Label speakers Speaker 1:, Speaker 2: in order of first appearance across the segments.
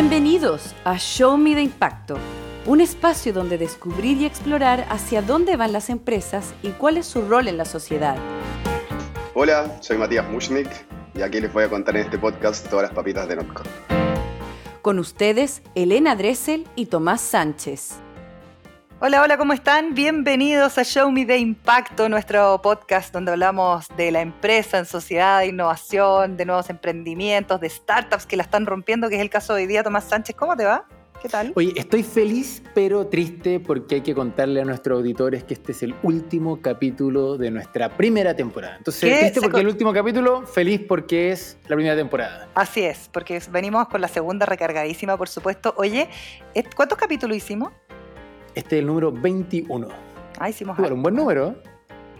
Speaker 1: Bienvenidos a Show Me the Impacto, un espacio donde descubrir y explorar hacia dónde van las empresas y cuál es su rol en la sociedad.
Speaker 2: Hola, soy Matías Mushnik y aquí les voy a contar en este podcast todas las papitas de Notco.
Speaker 1: Con ustedes, Elena Dressel y Tomás Sánchez.
Speaker 3: Hola, hola, ¿cómo están? Bienvenidos a Show Me the Impacto, nuestro podcast donde hablamos de la empresa en sociedad, de innovación, de nuevos emprendimientos, de startups que la están rompiendo, que es el caso de hoy día. Tomás Sánchez, ¿cómo te va? ¿Qué tal?
Speaker 4: Oye, estoy feliz pero triste porque hay que contarle a nuestros auditores que este es el último capítulo de nuestra primera temporada. Entonces, triste porque es el último capítulo, feliz porque es la primera temporada.
Speaker 3: Así es, porque venimos con la segunda recargadísima, por supuesto. Oye, ¿cuántos capítulos hicimos?
Speaker 4: Este es el número 21.
Speaker 3: Ah, hicimos
Speaker 4: algo. un buen número.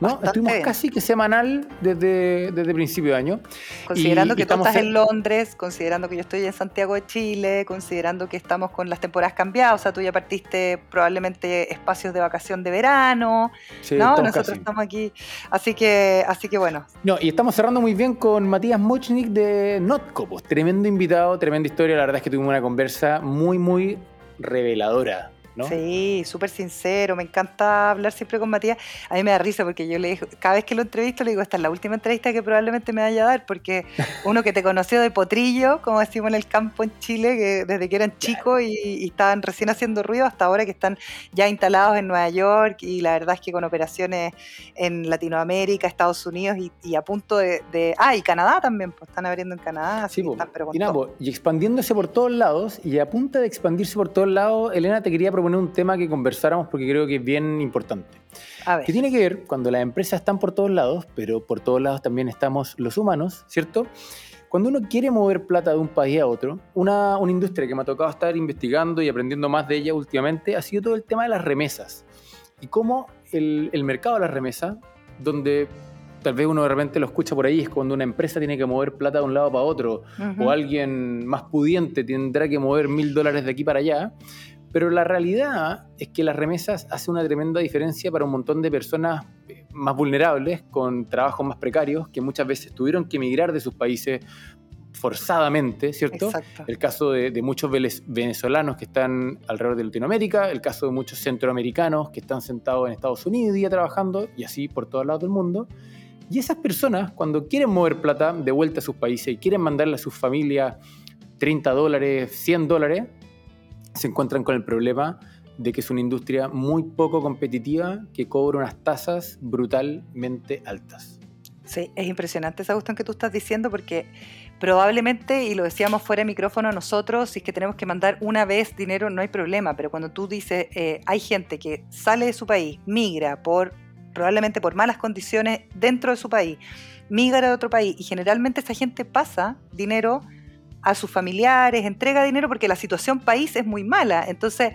Speaker 4: ¿no? Estuvimos casi que semanal desde, desde principio de año.
Speaker 3: Considerando que tú estás en Londres, considerando que yo estoy en Santiago de Chile, considerando que estamos con las temporadas cambiadas, o sea, tú ya partiste probablemente espacios de vacación de verano, ¿no? Nosotros estamos aquí, así que, así que bueno.
Speaker 4: No, y estamos cerrando muy bien con Matías Mochnik de Notco, pues, tremendo invitado, tremenda historia, la verdad es que tuvimos una conversa muy, muy reveladora
Speaker 3: Sí, súper sincero, me encanta hablar siempre con Matías. A mí me da risa porque yo le digo, cada vez que lo entrevisto le digo, esta es la última entrevista que probablemente me vaya a dar, porque uno que te conoció de potrillo, como decimos en el campo en Chile, que desde que eran chicos y, estaban recién haciendo ruido, hasta ahora que están ya instalados en Nueva York y la verdad es que con operaciones en Latinoamérica, Estados Unidos y, a punto de, Ah, y Canadá también, pues están abriendo en Canadá.
Speaker 4: Sí, y, y expandiéndose por todos lados y a punto de expandirse por todos lados, Elena, te quería proponer un tema que conversáramos porque creo que es bien importante. Que tiene que ver cuando las empresas están por todos lados, pero por todos lados también estamos los humanos, ¿cierto? Cuando uno quiere mover plata de un país a otro, una, una industria que me ha tocado estar investigando y aprendiendo más de ella últimamente ha sido todo el tema de las remesas. Y cómo el, el mercado de las remesas, donde tal vez uno de repente lo escucha por ahí, es cuando una empresa tiene que mover plata de un lado para otro, o alguien más pudiente tendrá que mover mil dólares de aquí para allá, pero la realidad es que las remesas hacen una tremenda diferencia para un montón de personas eh, más vulnerables, con trabajos más precarios, que muchas veces tuvieron que emigrar de sus países forzadamente, ¿cierto? Exacto. El caso de, muchos venezolanos que están alrededor de Latinoamérica, el caso de muchos centroamericanos que están sentados en Estados Unidos día trabajando y así por todos lados del mundo. Y esas personas, cuando quieren mover plata de vuelta a sus países y quieren mandarle a sus familias 30 dólares, 100 dólares, se encuentran con el problema de que es una industria muy poco competitiva que cobra unas tasas brutalmente altas.
Speaker 3: Sí, es impresionante esa cuestión que tú estás diciendo porque probablemente, y lo decíamos fuera de micrófono nosotros, si es que tenemos que mandar una vez dinero no hay problema, pero cuando tú dices, eh, hay gente que sale de su país, migra por probablemente por malas condiciones dentro de su país, migra a otro país y generalmente esa gente pasa dinero a sus familiares, entrega dinero porque la situación país es muy mala. Entonces,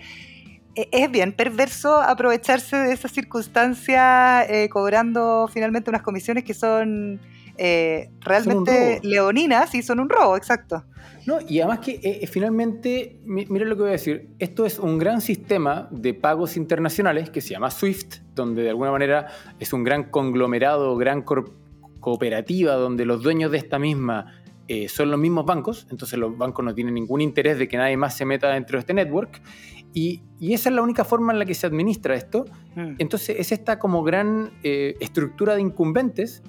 Speaker 3: e, es bien perverso aprovecharse de esa circunstancia eh, cobrando finalmente unas comisiones que son eh, realmente leoninas y son un robo, exacto.
Speaker 4: No, y además que eh, finalmente, mira lo que voy a decir, esto es un gran sistema de pagos internacionales que se llama SWIFT, donde de alguna manera es un gran conglomerado, gran cooperativa, donde los dueños de esta misma eh, son los mismos bancos, entonces los bancos no tienen ningún interés de que nadie más se meta dentro de este network. Y, esa es la única forma en la que se administra esto. Mm. Entonces es esta como gran eh, estructura de incumbentes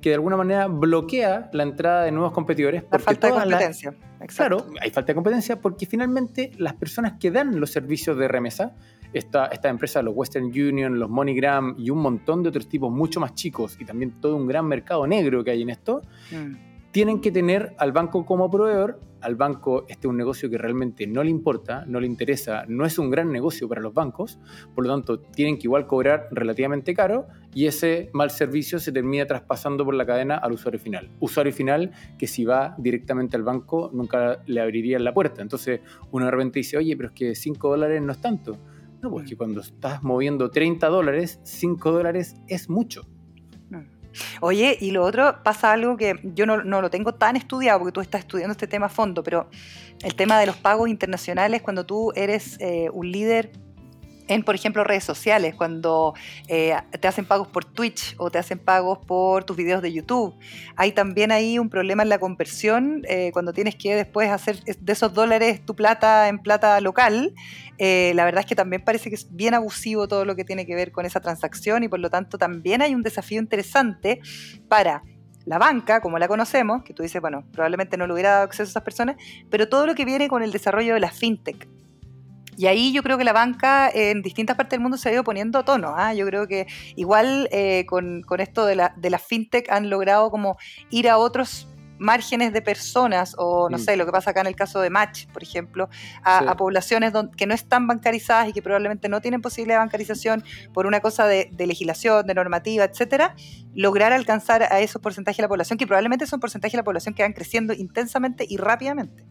Speaker 4: que de alguna manera bloquea la entrada de nuevos competidores.
Speaker 3: La falta de competencia.
Speaker 4: Claro, hay falta de competencia porque finalmente las personas que dan los servicios de remesa, esta, esta empresa, los Western Union, los MoneyGram y un montón de otros tipos mucho más chicos y también todo un gran mercado negro que hay en esto, mm tienen que tener al banco como proveedor. Al banco este es un negocio que realmente no le importa, no le interesa, no es un gran negocio para los bancos, por lo tanto tienen que igual cobrar relativamente caro y ese mal servicio se termina traspasando por la cadena al usuario final. Usuario final que si va directamente al banco nunca le abrirían la puerta. Entonces uno de repente dice, oye, pero es que 5 dólares no es tanto. No, pues que cuando estás moviendo 30 dólares, 5 dólares es mucho.
Speaker 3: Oye, y lo otro, pasa algo que yo no, lo tengo tan estudiado, porque tú estás estudiando este tema a fondo, pero el tema de los pagos internacionales, cuando tú eres eh, un líder en, por ejemplo, redes sociales, cuando eh, te hacen pagos por Twitch o te hacen pagos por tus videos de YouTube. Hay también ahí un problema en la conversión, eh, cuando tienes que después hacer de esos dólares tu plata en plata local. Eh, la verdad es que también parece que es bien abusivo todo lo que tiene que ver con esa transacción y por lo tanto también hay un desafío interesante para la banca, como la conocemos, que tú dices, bueno, probablemente no le hubiera dado acceso a esas personas, pero todo lo que viene con el desarrollo de la fintech. Y ahí yo creo que la banca en distintas partes del mundo se ha ido poniendo tono. ¿ah? Yo creo que igual eh, con, esto de la, de la fintech han logrado como ir a otros márgenes de personas, o no mm. sé, lo que pasa acá en el caso de Match, por ejemplo, a, poblaciones que no están bancarizadas y que probablemente no tienen posibilidad de bancarización por una cosa de, de, legislación, de normativa, etcétera, lograr alcanzar a esos porcentajes de la población, que probablemente son porcentajes de la población que van creciendo intensamente y rápidamente.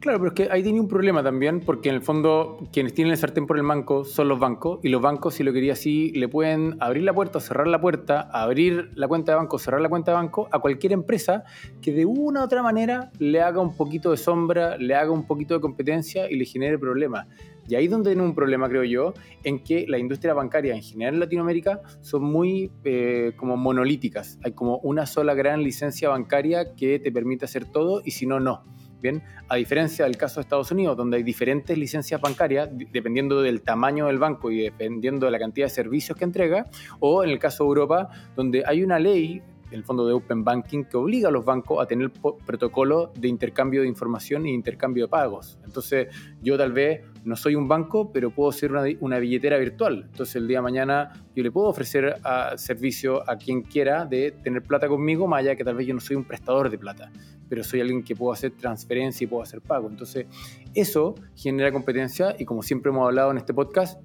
Speaker 4: Claro, pero es que ahí tiene un problema también, porque en el fondo quienes tienen el sartén por el banco son los bancos, y los bancos, si lo quería así, le pueden abrir la puerta cerrar la puerta, abrir la cuenta de banco, cerrar la cuenta de banco a cualquier empresa que de una u otra manera le haga un poquito de sombra, le haga un poquito de competencia y le genere problemas. Y ahí es donde tiene un problema, creo yo, en que la industria bancaria en general en Latinoamérica son muy eh, como monolíticas. Hay como una sola gran licencia bancaria que te permite hacer todo y si no, no. Bien, a diferencia del caso de Estados Unidos, donde hay diferentes licencias bancarias, dependiendo del tamaño del banco y dependiendo de la cantidad de servicios que entrega, o en el caso de Europa, donde hay una ley el fondo de Open Banking que obliga a los bancos a tener protocolo de intercambio de información e intercambio de pagos. Entonces, yo tal vez no soy un banco, pero puedo ser una, billetera virtual. Entonces, el día de mañana yo le puedo ofrecer a, servicio a quien quiera de tener plata conmigo, más allá que tal vez yo no soy un prestador de plata pero soy alguien que puedo hacer transferencia y puedo hacer pago. Entonces, eso genera competencia y como siempre hemos hablado en este podcast,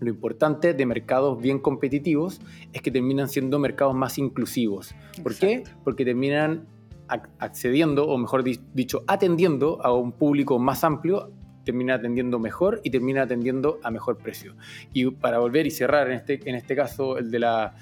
Speaker 4: lo importante de mercados bien competitivos es que terminan siendo mercados más inclusivos. ¿Por qué? Porque terminan accediendo, o mejor dicho, atendiendo a un público más amplio, termina atendiendo mejor y termina atendiendo a mejor precio. Y para volver y cerrar en este, en este caso el de la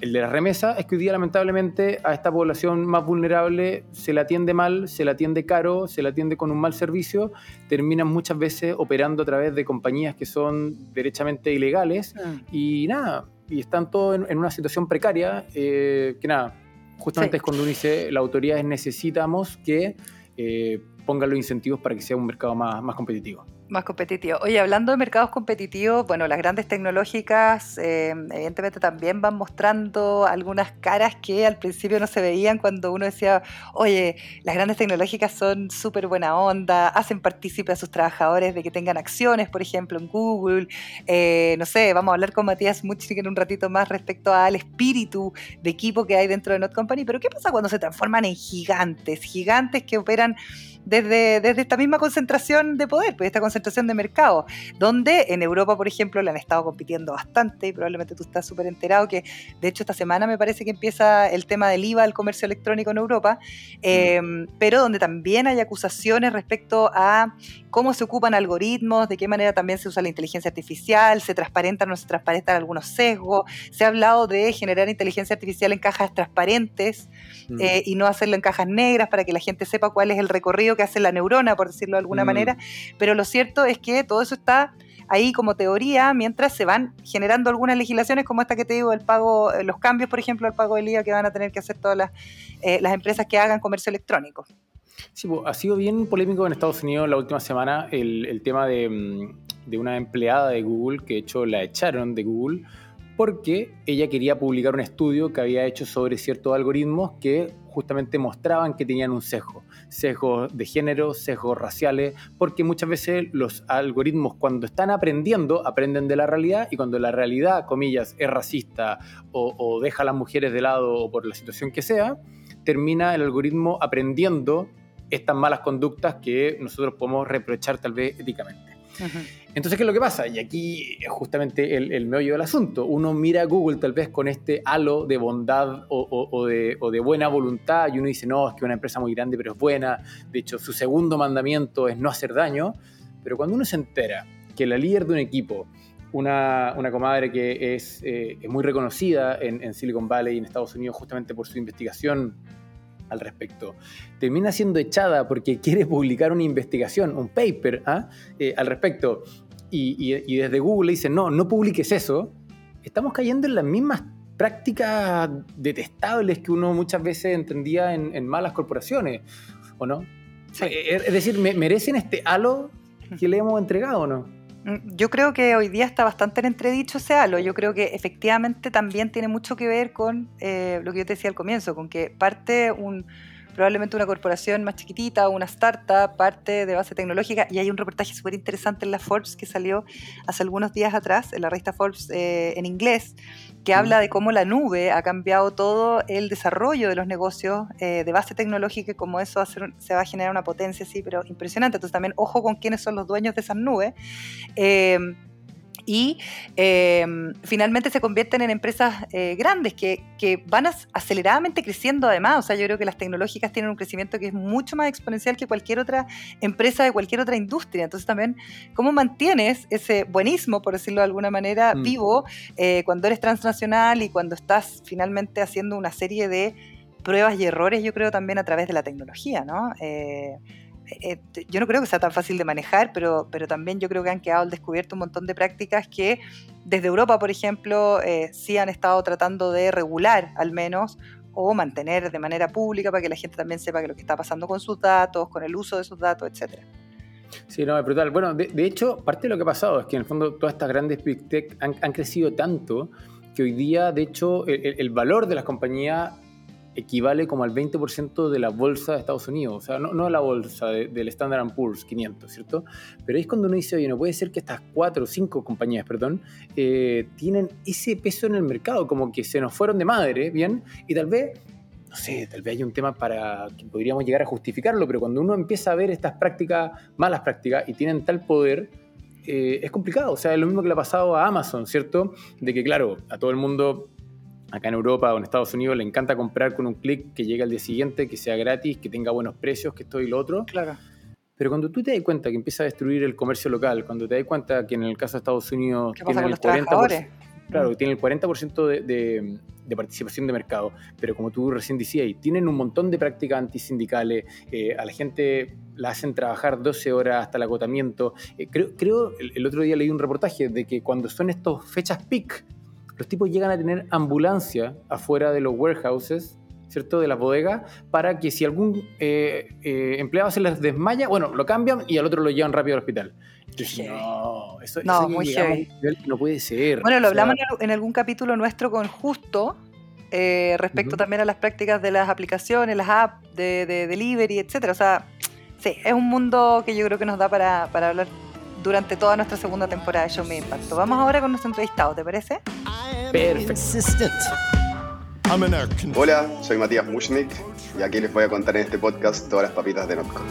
Speaker 4: el de la remesa es que hoy día lamentablemente a esta población más vulnerable se la atiende mal, se la atiende caro, se la atiende con un mal servicio, terminan muchas veces operando a través de compañías que son derechamente ilegales ah. y nada, y están todos en, una situación precaria eh, que nada, justamente es cuando uno dice, las autoridades necesitamos que eh, pongan los incentivos para que sea un mercado más, más competitivo.
Speaker 3: Más competitivo. Oye, hablando de mercados competitivos, bueno, las grandes tecnológicas eh, evidentemente también van mostrando algunas caras que al principio no se veían cuando uno decía, oye, las grandes tecnológicas son súper buena onda, hacen partícipe a sus trabajadores de que tengan acciones, por ejemplo, en Google. Eh, no sé, vamos a hablar con Matías Muchnik en un ratito más respecto al espíritu de equipo que hay dentro de Not Company, pero ¿qué pasa cuando se transforman en gigantes? Gigantes que operan desde, desde esta misma concentración de poder, pues esta concentración de mercado, donde en Europa, por ejemplo, le han estado compitiendo bastante y probablemente tú estás súper enterado que, de hecho, esta semana me parece que empieza el tema del IVA al comercio electrónico en Europa, eh, pero donde también hay acusaciones respecto a cómo se ocupan algoritmos, de qué manera también se usa la inteligencia artificial, se transparentan o no se transparentan algunos sesgos, se ha hablado de generar inteligencia artificial en cajas transparentes mm. eh, y no hacerlo en cajas negras para que la gente sepa cuál es el recorrido que hace la neurona, por decirlo de alguna mm. manera, pero lo cierto es que todo eso está ahí como teoría mientras se van generando algunas legislaciones como esta que te digo, el pago, eh, los cambios, por ejemplo, al pago del IVA que van a tener que hacer todas las, eh, las empresas que hagan comercio electrónico.
Speaker 4: Sí, ha sido bien polémico en Estados Unidos la última semana el, tema mm, de, una empleada de Google que de hecho la echaron de Google porque ella quería publicar un estudio que había hecho sobre ciertos algoritmos que justamente mostraban que tenían un sesgo, sesgos de género, sesgos raciales, porque muchas veces los algoritmos cuando están aprendiendo, aprenden de la realidad y cuando la realidad, comillas, es racista o, o deja a las mujeres de lado o por la situación que sea, termina el algoritmo aprendiendo estas malas conductas que nosotros podemos reprochar tal vez éticamente. Entonces, ¿qué es lo que pasa? Y aquí es justamente el, meollo del asunto. Uno mira a Google tal vez con este halo de bondad o, de, o, de, buena voluntad y uno dice, no, es que una empresa muy grande pero es buena. De hecho, su segundo mandamiento es no hacer daño. Pero cuando uno se entera que la líder de un equipo, una, una comadre que es, eh, es muy reconocida en, en Silicon Valley y en Estados Unidos justamente por su investigación al respecto. Termina siendo echada porque quiere publicar una investigación, un paper ¿ah? eh, al respecto. y, desde Google dicen, no, no publiques eso, estamos cayendo en las mismas prácticas detestables que uno muchas veces entendía en, malas corporaciones, ¿o no? Es decir, ¿merecen este halo que le hemos entregado o no?
Speaker 3: Mm, yo creo que hoy día está bastante en entredicho ese halo. Yo creo que efectivamente también tiene mucho que ver con eh, lo que yo te decía al comienzo, con que parte un probablemente una corporación más chiquitita, una startup, parte de base tecnológica. Y hay un reportaje súper interesante en la Forbes que salió hace algunos días atrás, en la revista Forbes eh, en inglés, que habla de cómo la nube ha cambiado todo el desarrollo de los negocios eh, de base tecnológica y cómo eso se va a generar una potencia así, pero impresionante. Entonces también ojo con quiénes son los dueños de esas nubes. Eh, y em, finalmente se convierten en empresas eh, grandes que, que, van aceleradamente creciendo además. O sea, yo creo que las tecnológicas tienen un crecimiento que es mucho más exponencial que cualquier otra empresa de cualquier otra industria. Entonces también, ¿cómo mantienes ese buenismo, por decirlo de alguna manera, mm. vivo eh, cuando eres transnacional y cuando estás finalmente haciendo una serie de pruebas y errores, yo creo también a través de la tecnología, ¿no? Eh, yo no creo que sea tan fácil de manejar, pero, pero también yo creo que han quedado al descubierto un montón de prácticas que desde Europa, por ejemplo, eh, sí han estado tratando de regular al menos o mantener de manera pública para que la gente también sepa que lo que está pasando con sus datos, con el uso de sus datos, etcétera.
Speaker 4: Sí, no, es brutal. Bueno, de, hecho, parte de lo que ha pasado es que en el fondo todas estas grandes big tech han, crecido tanto que hoy día, de hecho, el valor de las compañías equivale como al 20% de la bolsa de Estados Unidos, o sea, no, no la bolsa del Standard Poor's 500, ¿cierto? Pero es cuando uno dice, oye, no puede ser que estas cuatro o cinco compañías, perdón, eh, tienen ese peso en el mercado, como que se nos fueron de madre, ¿bien? Y tal vez no sé, tal vez hay un tema para que podríamos llegar a justificarlo, pero cuando uno empieza a ver estas prácticas, malas prácticas, y tienen tal poder, eh, es complicado. O sea, es lo mismo que le ha pasado a Amazon, ¿cierto? De que, claro, a todo el mundo acá en Europa o en Estados Unidos le encanta comprar con un clic que llegue al día siguiente, que sea gratis, que tenga buenos precios, que esto y lo otro.
Speaker 3: Claro.
Speaker 4: Pero cuando tú te das cuenta que empieza a destruir el comercio local, cuando te das cuenta que en el caso de Estados Unidos tienen el, 40%, claro, tiene el 40% de, de, participación de mercado, pero como tú recién decías, tienen un montón de prácticas antisindicales, eh, a la gente la hacen trabajar 12 horas hasta el agotamiento. Eh, creo, creo el, el, otro día leí un reportaje de que cuando son estas fechas peak, los tipos llegan a tener ambulancia afuera de los warehouses, ¿cierto? De las bodegas, para que si algún eh, eh, empleado se les desmaya, bueno, lo cambian y al otro lo llevan rápido al hospital. no, eso, no, muy no puede ser.
Speaker 3: Bueno, lo hablamos en algún capítulo nuestro con Justo, eh, respecto también a las prácticas de las aplicaciones, las apps de, delivery, etcétera. O sea, sí, es un mundo que yo creo que nos da para, para hablar durante toda nuestra segunda temporada de Show Me Impacto. Vamos ahora con nuestro entrevistado, ¿te parece?
Speaker 4: Perfecto.
Speaker 2: Hola, soy Matías Mushnik y aquí les voy a contar en este podcast todas las papitas de Notco.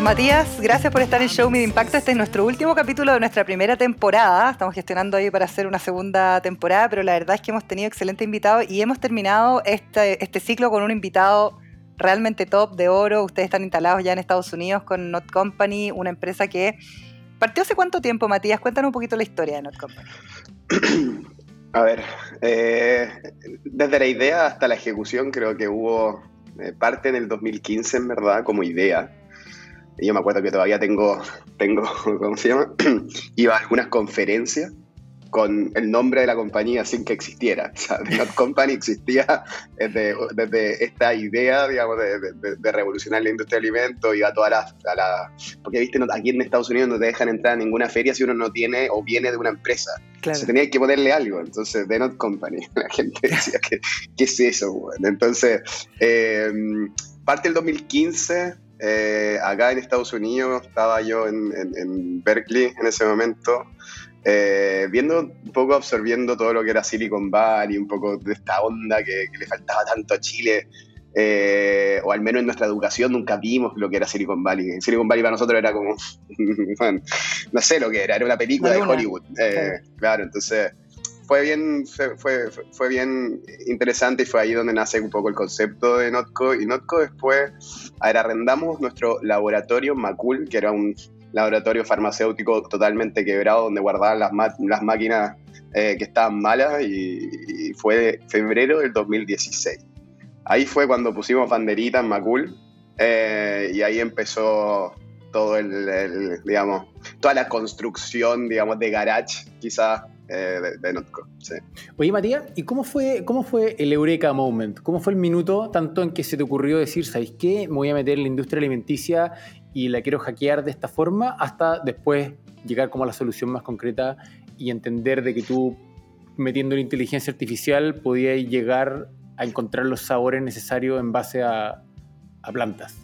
Speaker 3: Matías, gracias por estar en Show Me Impacto. Este es nuestro último capítulo de nuestra primera temporada. Estamos gestionando ahí para hacer una segunda temporada, pero la verdad es que hemos tenido excelentes invitados y hemos terminado este, este ciclo con un invitado realmente top de oro. Ustedes están instalados ya en Estados Unidos con Not Company, una empresa que partió hace cuánto tiempo, Matías. Cuéntanos un poquito la historia de Not Company.
Speaker 2: A ver, eh, desde la idea hasta la ejecución creo que hubo eh, parte en el 2015 en verdad como idea. Y yo me acuerdo que todavía tengo, tengo ¿cómo se llama? Iba a algunas conferencias con el nombre de la compañía sin que existiera. O sea, The Not Company existía desde, esta idea, digamos, de, revolucionar la industria del alimento y a todas las... La, porque, viste, aquí en Estados Unidos no te dejan entrar a ninguna feria si uno no tiene o viene de una empresa. Claro. Se tenía que ponerle algo. Entonces, The Not Company. La gente decía, ¿qué, qué es eso? Bueno, entonces, eh, parte del 2015... Eh, acá en Estados Unidos estaba yo en, en Berkeley en ese momento eh, viendo un poco, absorbiendo todo lo que era Silicon Valley, un poco de esta onda que, le faltaba tanto a Chile, eh, o al menos en nuestra educación nunca vimos lo que era Silicon Valley. Silicon Valley para nosotros era como, no sé lo que era, era una película de Hollywood. Eh, claro, entonces fue bien, fue, fue, bien interesante y fue ahí donde nace un poco el concepto de Notco. Y Notco después, arrendamos nuestro laboratorio Macul, que era un laboratorio farmacéutico totalmente quebrado donde guardaban las, las máquinas eh, que estaban malas y, fue febrero del 2016. Ahí fue cuando pusimos banderita en Macul eh, y ahí empezó todo el, digamos, toda la construcción, digamos, de garage, quizás, eh, de, Notco.
Speaker 4: Oye, Matías, ¿y cómo fue, cómo fue el Eureka Moment? ¿Cómo fue el minuto tanto en que se te ocurrió decir, ¿sabéis qué? Me voy a meter en la industria alimenticia y la quiero hackear de esta forma, hasta después llegar como a la solución más concreta y entender de que tú, metiendo la inteligencia artificial, podías llegar a encontrar los sabores necesarios en base a, plantas?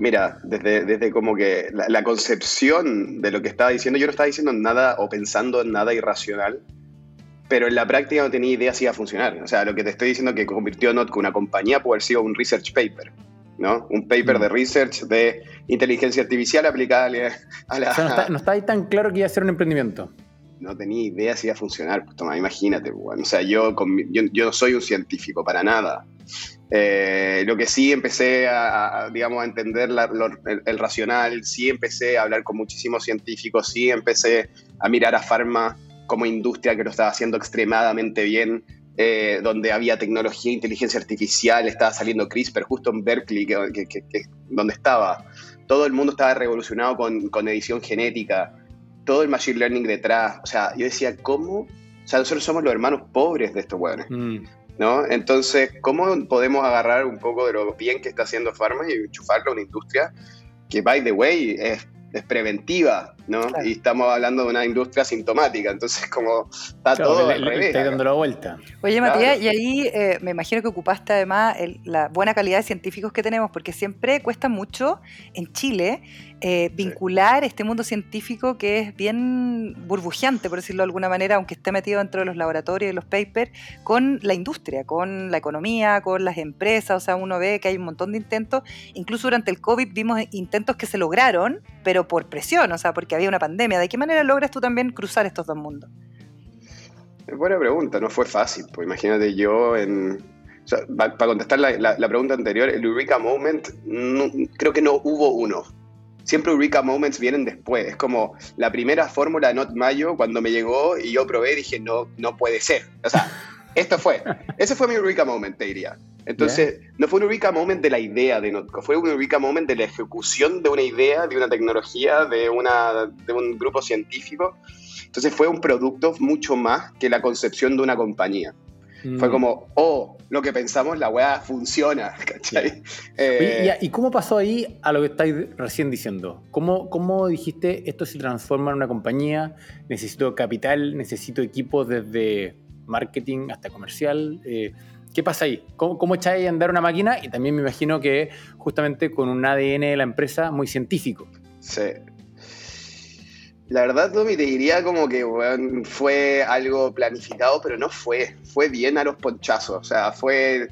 Speaker 2: Mira, desde, desde como que la, concepción de lo que estaba diciendo, yo no estaba diciendo nada o pensando en nada irracional, pero en la práctica no tenía idea si iba a funcionar. O sea, lo que te estoy diciendo que convirtió Notco una compañía puede haber sido un research paper, ¿no? Un paper mm. de research de inteligencia artificial aplicada a la...
Speaker 4: O sea, no está, ahí tan claro que iba a ser un emprendimiento
Speaker 2: no tenía idea si iba a funcionar. Pues, toma, imagínate, bueno. o sea, yo, yo, no soy un científico para nada. Eh, lo que sí empecé a, digamos, a entender el, racional, sí empecé a hablar con muchísimos científicos, sí empecé a mirar a Pharma como industria que lo estaba haciendo extremadamente bien, eh, donde había tecnología, inteligencia artificial, estaba saliendo CRISPR justo en Berkeley, que, donde estaba. Todo el mundo estaba revolucionado con, con edición genética todo el machine learning detrás. O sea, yo decía, ¿cómo? O sea, nosotros somos los hermanos pobres de estos hueones. Mm. ¿No? Entonces, ¿cómo podemos agarrar un poco de lo bien que está haciendo Pharma y enchufarlo a una industria que, by the way, es es preventiva, ¿no? Y estamos hablando de una industria sintomática, entonces como está todo al revés.
Speaker 4: Está dando la vuelta.
Speaker 3: Oye, Matías, y ahí eh, me imagino que ocupaste además la buena calidad de científicos que tenemos, porque siempre cuesta mucho en Chile eh, vincular este mundo científico que es bien burbujeante, por decirlo de alguna manera, aunque esté metido dentro de los laboratorios y los papers, con la industria, con la economía, con las empresas. O sea, uno ve que hay un montón de intentos. Incluso durante el COVID vimos intentos que se lograron, pero por presión, o sea, porque había una pandemia. ¿De qué manera logras tú también cruzar estos dos mundos?
Speaker 2: Buena pregunta, no fue fácil. Pues imagínate yo en, para contestar la, pregunta anterior, el Eureka Moment, creo que no hubo uno siempre Eureka Moments vienen después. Es como la primera fórmula de Not Mayo cuando me llegó y yo probé dije, no, no puede ser. O sea, esto fue. Ese fue mi Eureka Moment, te diría. Entonces, no fue un Eureka Moment de la idea de Notco, fue un Eureka Moment de la ejecución de una idea, de una tecnología, de, una, de un grupo científico. Entonces fue un producto mucho más que la concepción de una compañía. Fue mm. como, oh, lo que pensamos, la weá funciona, ¿cachai?
Speaker 4: Eh, ¿y, cómo pasó ahí a lo que estáis recién diciendo? ¿Cómo, ¿Cómo dijiste esto se transforma en una compañía? Necesito capital, necesito equipos desde marketing hasta comercial. Eh, ¿Qué pasa ahí? ¿Cómo, cómo echáis a andar una máquina? Y también me imagino que justamente con un ADN de la empresa muy científico.
Speaker 2: Sí, la verdad, Tommy, te diría como que fue algo planificado, pero no fue. Fue bien a los ponchazos. O sea, fue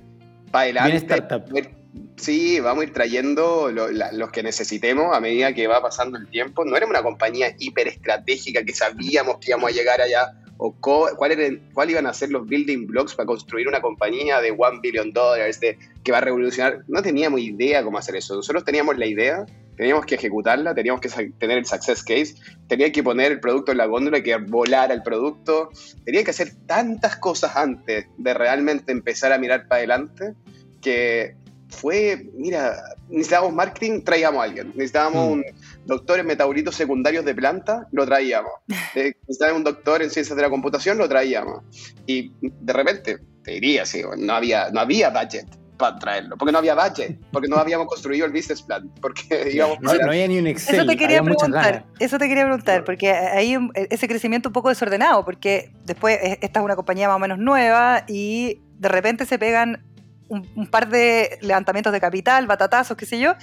Speaker 2: para adelante. Sí, vamos a ir trayendo los que necesitemos a medida que va pasando el tiempo. No era una compañía hiper estratégica que sabíamos que íbamos a llegar allá o cuál, cuál iban a ser los building blocks para construir una compañía de one billion dollars de, que va a revolucionar. No teníamos idea cómo hacer eso. Nosotros teníamos la idea, teníamos que ejecutarla, teníamos que tener el success case, tenía que poner el producto en la góndola, que volar el producto, tenía que hacer tantas cosas antes de realmente empezar a mirar para adelante que fue, mira, necesitábamos marketing, traíamos a alguien. Necesitábamos mm. un doctor en metabolitos secundarios de planta, lo traíamos. Eh, necesitábamos un doctor en ciencias de la computación, lo traíamos. Y de repente, te diría, sí, no había, no había budget para traerlo, porque no había budget, porque no habíamos construido el business plan, porque
Speaker 4: digamos, no, había ni un Excel.
Speaker 3: Eso te quería preguntar, eso te quería preguntar, porque hay ese crecimiento un poco desordenado, porque después esta es una compañía más o menos nueva y de repente se pegan un, par de levantamientos de capital, batatazos, qué sé yo,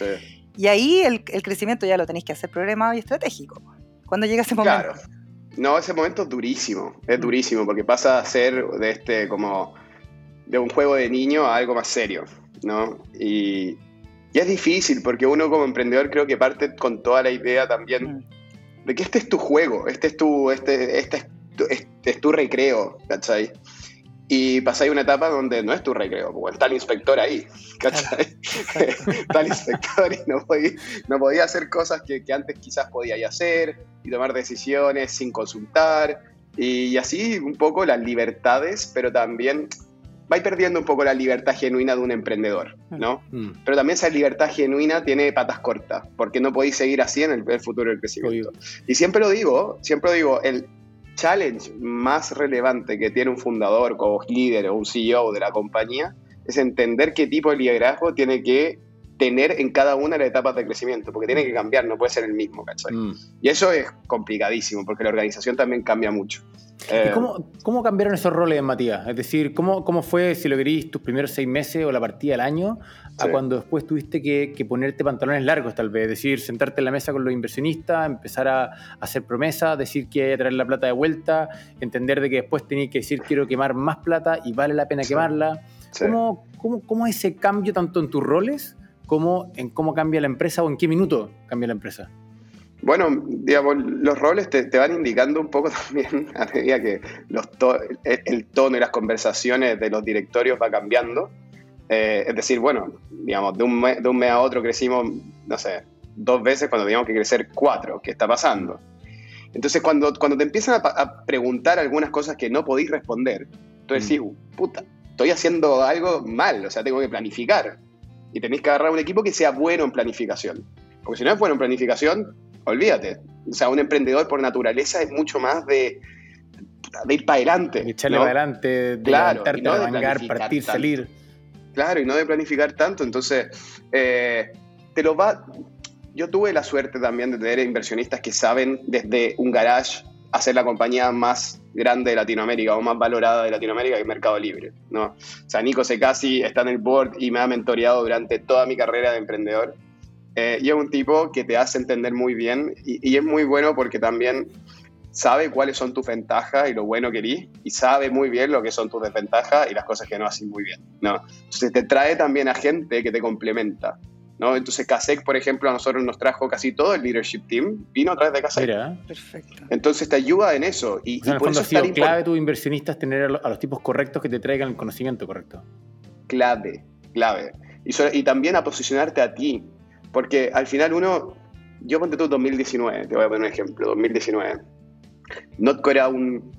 Speaker 3: y ahí el, crecimiento ya lo tenéis que hacer programado y estratégico. cuando llega ese momento? Claro.
Speaker 2: No, ese momento es durísimo, es mm. durísimo, porque pasa a ser de este como de un juego de niño a algo más serio, ¿no? Y, es difícil porque uno como emprendedor creo que parte con toda la idea también mm. de que este es tu juego, este es tu, este, este es tu, este es tu recreo, ¿cachai? Y pasáis una etapa donde no es tu recreo, porque está el inspector ahí, ¿cachai? está el inspector y no podía, no podía hacer cosas que, que antes quizás podía hacer y tomar decisiones sin consultar. Y así un poco las libertades, pero también vais perdiendo un poco la libertad genuina de un emprendedor, mm. ¿no? Mm. Pero también esa libertad genuina tiene patas cortas, porque no podéis seguir así en el, futuro del crecimiento. Y siempre lo digo, siempre lo digo, el challenge más relevante que tiene un fundador como líder o un CEO de la compañía es entender qué tipo de liderazgo tiene que tener en cada una de las etapas de crecimiento, porque tiene que cambiar, no puede ser el mismo, ¿cachai? Mm. Y eso es complicadísimo, porque la organización también cambia mucho.
Speaker 4: Eh, cómo, cómo, cambiaron esos roles, Matías? Es decir, ¿cómo, ¿cómo fue, si lo queréis, tus primeros seis meses o la partida del año, a cuando después tuviste que, ponerte pantalones largos, tal vez? Es decir, sentarte en la mesa con los inversionistas, empezar a, hacer promesas, decir que hay que traer la plata de vuelta, entender de que después tenéis que decir quiero quemar más plata y vale la pena quemarla. ¿Cómo, cómo, cómo ese cambio tanto en tus roles como en cómo cambia la empresa o en qué minuto cambia la empresa?
Speaker 2: Bueno, digamos, los roles te, van indicando un poco también a medida que los el, tono y las conversaciones de los directorios va cambiando. Eh, es decir, bueno, digamos, de un, mes, de un mes a otro crecimos, no sé, dos veces cuando teníamos que crecer cuatro. ¿Qué está pasando? Entonces, cuando, cuando te empiezan a, preguntar algunas cosas que no podéis responder, tú decís, mm. puta, estoy haciendo algo mal, o sea, tengo que planificar. Y tenéis que agarrar un equipo que sea bueno en planificación. Porque si no es bueno en planificación, olvídate. O sea, un emprendedor por naturaleza es mucho más de, de ir para adelante.
Speaker 4: echarle para adelante, de claro, levantarte, partir, salir.
Speaker 2: Claro, y no de planificar tanto. Entonces, eh, te lo va. Yo tuve la suerte también de tener inversionistas que saben desde un garage hacer la compañía más grande de Latinoamérica o más valorada de Latinoamérica que es Mercado Libre. ¿no? O sea, Nico Secasi está en el board y me ha mentoreado durante toda mi carrera de emprendedor. Eh, y es un tipo que te hace entender muy bien y, es muy bueno porque también sabe cuáles son tus ventajas y lo bueno que eres y sabe muy bien lo que son tus desventajas y las cosas que no haces muy bien. ¿no? Entonces te trae también a gente que te complementa. ¿no? Entonces Kasek, por ejemplo, a nosotros nos trajo casi todo el leadership team, vino a través de Kasek. Mira. Perfecto. Entonces te ayuda en eso. Y,
Speaker 4: o por eso ha sido clave tu inversionistas tener a los tipos correctos que te traigan el conocimiento correcto.
Speaker 2: Clave, clave. Y, y también a posicionarte a ti. Porque al final uno, yo ponte tú 2019, te voy a poner un ejemplo, 2019. Notco era un,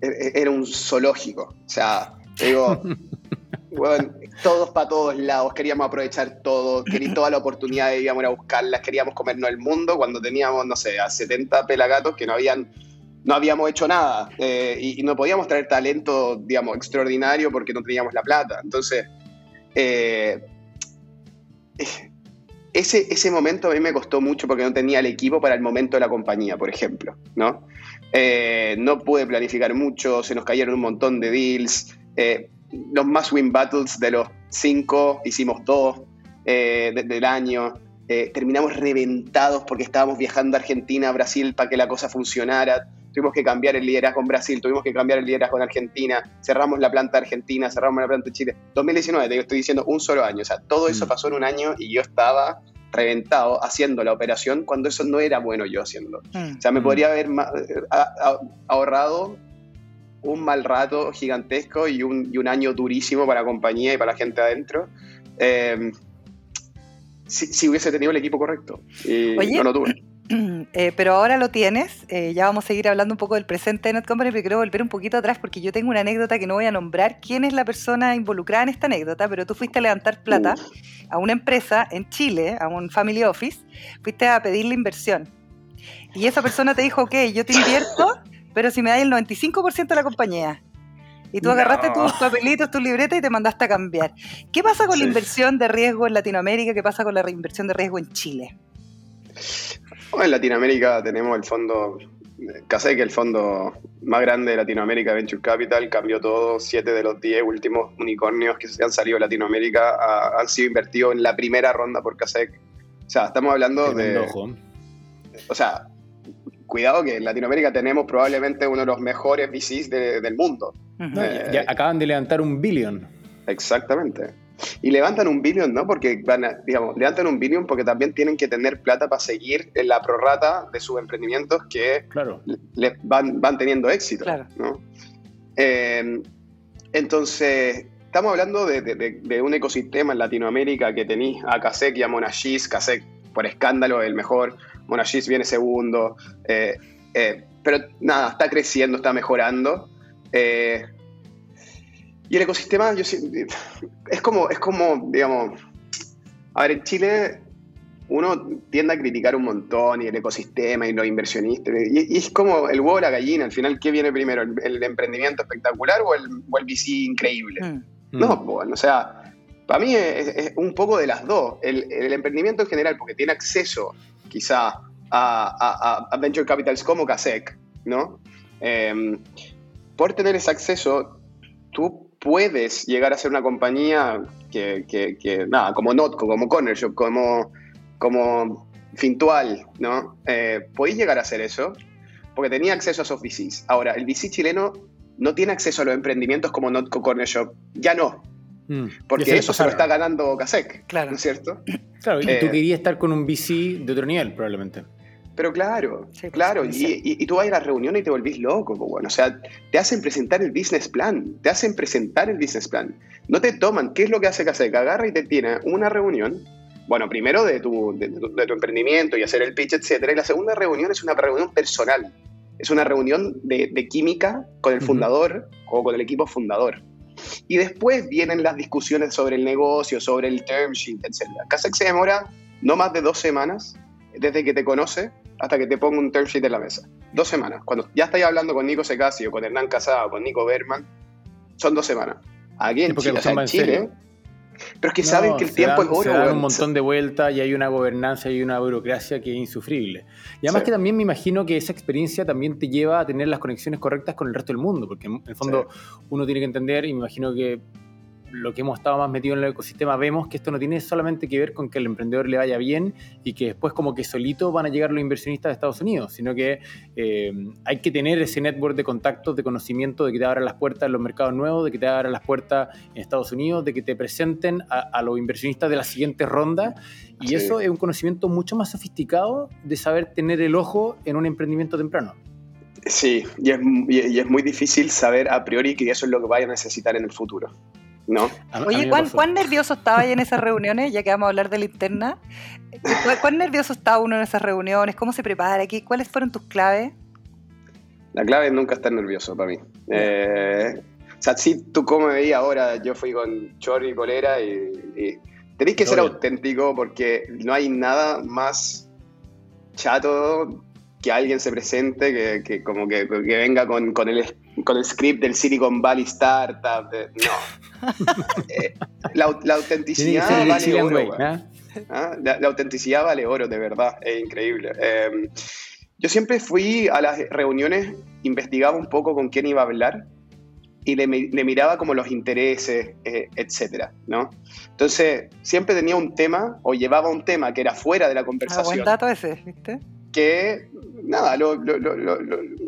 Speaker 2: e-, e-, era un zoológico. O sea, digo, bueno, todos para todos lados, queríamos aprovechar todo, queríamos toda la oportunidad de íbamos a buscarlas, queríamos comernos el mundo cuando teníamos, no sé, a 70 pelagatos que no habían no habíamos hecho nada eh, y, no podíamos traer talento, digamos, extraordinario porque no teníamos la plata. Entonces, eh, ese, ese momento a mí me costó mucho porque no tenía el equipo para el momento de la compañía, por ejemplo, ¿no? Eh, no pude planificar mucho, se nos cayeron un montón de deals. Eh, los más win battles de los cinco hicimos dos eh, del año. Terminamos reventados porque estábamos viajando a Argentina, a Brasil para que la cosa funcionara tuvimos que cambiar el liderazgo en Brasil, tuvimos que cambiar el liderazgo en Argentina, cerramos la planta de Argentina, cerramos la planta de Chile. 2019, te estoy diciendo un solo año, o sea, todo eso mm. pasó en un año y yo estaba reventado haciendo la operación cuando eso no era bueno yo haciendo. Mm. O sea, me mm. podría haber ahorrado un mal rato gigantesco y un, año durísimo para la compañía y para la gente adentro. Eh, si, hubiese tenido el equipo correcto. No lo tuve.
Speaker 3: Eh, pero ahora lo tienes, eh, ya vamos a seguir hablando un poco del presente de Net Company, pero quiero volver un poquito atrás porque yo tengo una anécdota que no voy a nombrar quién es la persona involucrada en esta anécdota, pero tú fuiste a levantar plata a una empresa en Chile, a un family office, fuiste a pedirle inversión. Y esa persona te dijo, ok, yo te invierto, pero si me das el 95% de la compañía. Y tú agarraste tus papelitos, tu libreta y te mandaste a cambiar. ¿Qué pasa con la inversión de riesgo en Latinoamérica? ¿Qué pasa con la inversión de riesgo en Chile?
Speaker 2: En Latinoamérica tenemos el fondo, casi que el fondo más grande de Latinoamérica, Venture Capital, cambió todo. Siete de los diez últimos unicornios que se han salido de Latinoamérica han sido invertidos en la primera ronda por Casec. O sea, estamos hablando de. O sea, cuidado que en Latinoamérica tenemos probablemente uno de los mejores VCs del mundo.
Speaker 4: Eh, acaban de levantar un billón.
Speaker 2: Exactamente. Y levantan un billón, ¿no? Porque van a, digamos, levantan un billón porque también tienen que tener plata para seguir en la prorrata de sus emprendimientos que
Speaker 4: claro.
Speaker 2: le, van, van teniendo éxito, ¿no? Em, entonces, estamos hablando de, de, un ecosistema en Latinoamérica que tenéis a Kasek y a Monashis. Kasek, por escándalo, es el mejor. Monashis viene segundo. Eh, eh, pero nada, está creciendo, está mejorando. Eh, Y el ecosistema, yo es como, es como, digamos, a ver, en Chile uno tiende a criticar un montón y el ecosistema y los inversionistas. Y, es como el huevo o la gallina. Al final, ¿qué viene primero? ¿El, emprendimiento espectacular o el, o el VC increíble? Mm. No, bueno, o sea, para mí es, un poco de las dos. El, emprendimiento en general, porque tiene acceso quizá a, a, venture capitals como Casec, ¿no? Em, por tener ese acceso, tú puedes llegar a ser una compañía que, que, nada, como Notco, como Cornershop, como como Fintual, ¿no? Eh, podéis llegar a hacer eso porque tenía acceso a esos VCs. Ahora, el VC chileno no tiene acceso a los emprendimientos como Notco Corner Shop. Ya no. Mm. Porque eso se lo está ganando Casec, claro. ¿no es cierto?
Speaker 4: Claro, y tú eh, querías estar con un VC de otro nivel, probablemente.
Speaker 2: Pero claro, pues, claro, y, y, tú vas a la reunión y te volvís loco, pues, bueno, o sea, te hacen presentar el business plan, te hacen presentar el business plan. No te toman, ¿qué es lo que hace Casec? Agarra y te tiene una reunión bueno, primero de tu, de, tu, emprendimiento y hacer el pitch, etcétera. Y la segunda reunión es una reunión personal. Es una reunión de, química con el fundador o con el equipo fundador. Y después vienen las discusiones sobre el negocio, sobre el term sheet, etcétera. Casex se demora no más de dos semanas desde que te conoce hasta que te ponga un term sheet en la mesa. Dos semanas. Cuando ya estáis hablando con Nico Secasio, con Hernán Casado, con Nico Berman, son dos semanas. Aquí en Chile, en Chile pero es que saben que el tiempo es oro.
Speaker 4: Se dan un montón de vueltas y hay una gobernanza y una burocracia que es insufrible. Y además que también me imagino que esa experiencia también te lleva a tener las conexiones correctas con el resto del mundo, porque en el fondo uno tiene que entender, y me imagino que lo que hemos estado más metido en el ecosistema, vemos que esto no tiene solamente que ver con que el emprendedor le vaya bien y que después como que solito van a llegar los inversionistas de Estados Unidos, sino que eh, hay que tener ese network de contactos, de conocimiento, de que te abran las puertas en los mercados nuevos, de que te abran las puertas en Estados Unidos, de que te presenten a, los inversionistas de la siguiente ronda. Y eso es un conocimiento mucho más sofisticado de saber tener el ojo en un emprendimiento temprano.
Speaker 2: Sí, y es, y es muy difícil saber a priori que eso es lo que vaya a necesitar en el futuro. ¿No?
Speaker 3: Oye, ¿cuán, nervioso estaba ahí en esas reuniones? Ya que vamos a hablar de la interna. ¿Cuán, nervioso estaba uno en esas reuniones? ¿Cómo se prepara aquí? ¿Cuáles fueron tus claves?
Speaker 2: La clave es nunca estar nervioso para mí. Eh, o sea, si tú como me veías ahora, yo fui con chorri y polera y, tenéis que ser auténtico porque no hay nada más chato que alguien se presente, que, como que, venga con, con, el, con el script del Silicon Valley Startup. no. Eh, la, autenticidad vale oro. ¿Ah? La, autenticidad vale oro, de verdad, es increíble. Em, yo siempre fui a las reuniones, investigaba un poco con quién iba a hablar y le, miraba como los intereses, eh, etcétera, ¿no? Entonces, siempre tenía un tema o llevaba un tema que era fuera de la conversación. Ah, buen
Speaker 3: dato ese, ¿viste?
Speaker 2: Que nada, lo, lo, lo,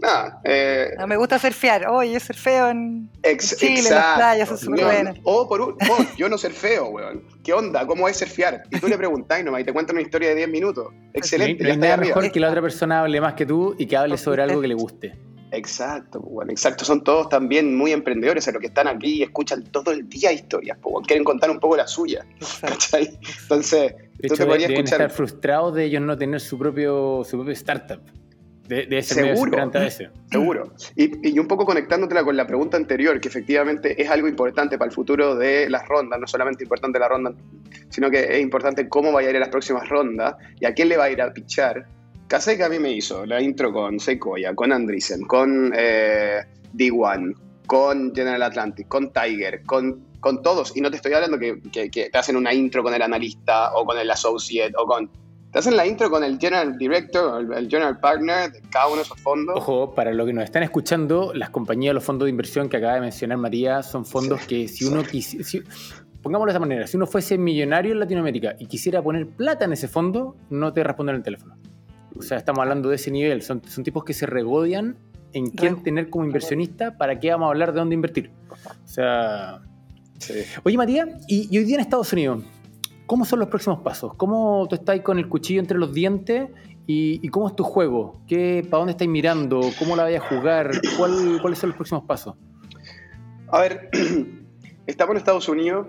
Speaker 2: nada. Eh,
Speaker 3: no me gusta surfear. Oh, yo surfeo en, Chile, en las playas, es súper bueno.
Speaker 2: O por un, yo no surfeo, weón. ¿Qué onda? ¿Cómo es surfear? Y tú le preguntás nomás y te cuentan una historia de 10 minutos. Excelente.
Speaker 4: No hay nada mejor que la otra persona hable más que tú y que hable sobre algo que le guste.
Speaker 2: Exacto, bueno, exacto. Son todos también muy emprendedores, a los que están aquí y escuchan todo el día historias, pues, quieren contar un poco la suya. Entonces,
Speaker 4: tú te podrías escuchar. estar frustrados de ellos no tener su propio, su propio startup. De, de ese seguro, ese.
Speaker 2: seguro. Y, y, un poco conectándotela con la pregunta anterior, que efectivamente es algo importante para el futuro de las rondas, no solamente importante la ronda, sino que es importante cómo vaya a ir a las próximas rondas y a quién le va a ir a pichar. Kasek a mí me hizo la intro con Sequoia, con Andreessen, con eh, D1, con General Atlantic, con Tiger, con, con todos. Y no te estoy hablando que, que, que te hacen una intro con el analista o con el associate o con te hacen la intro con el General Director, el, el General Partner de cada uno de esos fondos.
Speaker 4: Ojo, para los que nos están escuchando, las compañías, los fondos de inversión que acaba de mencionar Matías, son fondos que si uno quisiera, pongámoslo de esa manera, si uno fuese millonario en Latinoamérica y quisiera poner plata en ese fondo, no te responden el teléfono. O sea, estamos hablando de ese nivel. Son, son tipos que se regodian en quién tener como inversionista, para qué vamos a hablar de dónde invertir. O sea... Oye, Matías, y, y hoy día en Estados Unidos, ¿Cómo son los próximos pasos? ¿Cómo tú estás con el cuchillo entre los dientes? ¿Y, cómo es tu juego? ¿Qué, ¿Para dónde estás mirando? ¿Cómo la vayas a jugar? ¿Cuáles son los próximos pasos?
Speaker 2: A ver, estamos en Estados Unidos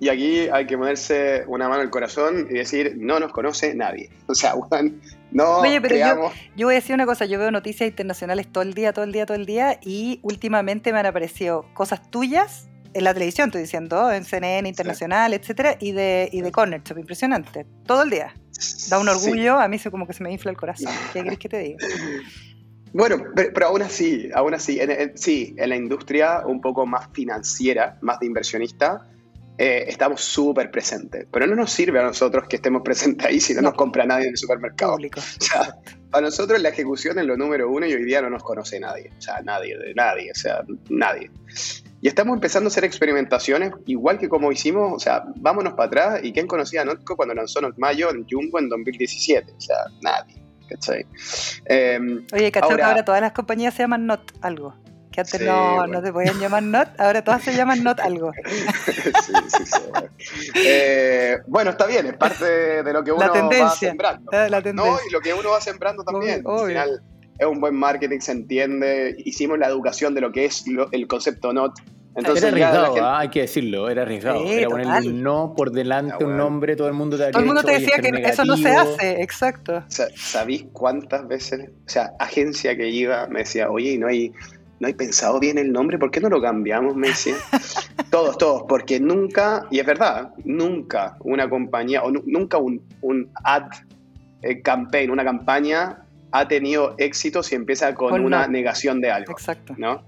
Speaker 2: Y aquí hay que ponerse una mano al corazón y decir, no nos conoce nadie. O sea, no
Speaker 3: Oye, pero yo, yo, voy a decir una cosa, yo veo noticias internacionales todo el día, todo el día, todo el día, y últimamente me han aparecido cosas tuyas en la televisión, estoy diciendo, en CNN Internacional, etcétera, y de, y de Corner Shop, impresionante, todo el día. Da un orgullo, a mí se como que se me infla el corazón. ¿Qué querés que te diga?
Speaker 2: Bueno, pero, aún así, aún así, sí, en la industria un poco más financiera, más de inversionista, eh, estamos súper presentes. Pero no nos sirve a nosotros que estemos presentes ahí si no, nos compra nadie en el supermercado. Público. O sea, para nosotros la ejecución es lo número uno y hoy día no nos conoce nadie. O sea, nadie, de nadie, o sea, nadie. Y estamos empezando a hacer experimentaciones, igual que como hicimos, o sea, vámonos para atrás. ¿Y quién conocía a Notco cuando lanzó Mayo en Jumbo en 2017? O sea, nadie. ¿cachai?
Speaker 3: Em, Oye, ¿cachai? Ahora, ahora todas las compañías se llaman Not algo. Que antes no, no te podían llamar Not, ahora todas se llaman Not algo. sí,
Speaker 2: sí, sí. Eh, bueno, está bien, es parte de lo que uno va sembrando. La tendencia. ¿no? Y lo que uno va sembrando también. Al final es un buen marketing, se entiende. Hicimos la educación de lo que es el concepto NOT
Speaker 4: entonces, era arriesgado, ah, hay que decirlo, era arriesgado. era ponerle un no por delante, un nombre, todo el mundo
Speaker 3: te Todo el mundo te decía que eso no se hace, exacto.
Speaker 2: ¿Sabís cuántas veces? O sea, agencia que iba me decía, oye, no hay, no hay pensado bien el nombre, ¿por qué no lo cambiamos? Me decía. todos, todos, porque nunca, y es verdad, nunca una compañía, o nunca un, ad eh, campaign, una campaña ha tenido éxito si empieza con, una negación de algo. Exacto. ¿no?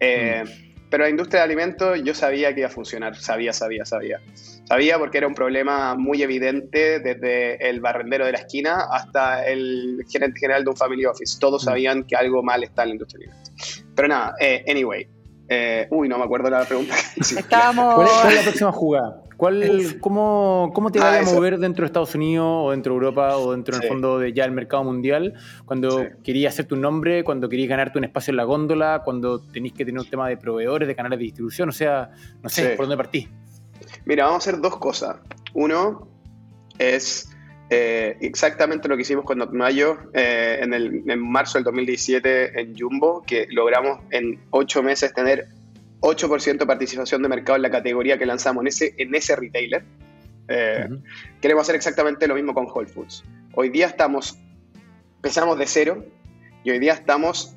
Speaker 2: Eh, mm. Pero la industria de alimentos yo sabía que iba a funcionar, sabía, sabía, sabía. Sabía porque era un problema muy evidente desde el barrendero de la esquina hasta el gerente general de un family office. Todos mm. sabían que algo mal está en la industria alimentos. Pero nada, eh, anyway. Eh, uy, no me acuerdo la pregunta.
Speaker 3: Estábamos...
Speaker 4: ¿Cuál es la próxima jugada? ¿Cuál, cómo, ¿Cómo te vas a ah, mover dentro de Estados Unidos o dentro de Europa o dentro, en el fondo, de ya el mercado mundial? Cuando querías hacer tu nombre, cuando querías ganarte un espacio en la góndola, cuando tenías que tener un tema de proveedores, de canales de distribución, o sea, no sé, ¿por dónde partí?
Speaker 2: Mira, vamos a hacer dos cosas. Uno es eh, exactamente lo que hicimos con Notmayo eh, en, el, en marzo del 2017 en Jumbo, que logramos en ocho meses tener 8% de participación de mercado en la categoría que lanzamos en ese, en ese retailer. Eh, queremos hacer exactamente lo mismo con Whole Foods. Hoy día estamos, empezamos de cero y hoy día estamos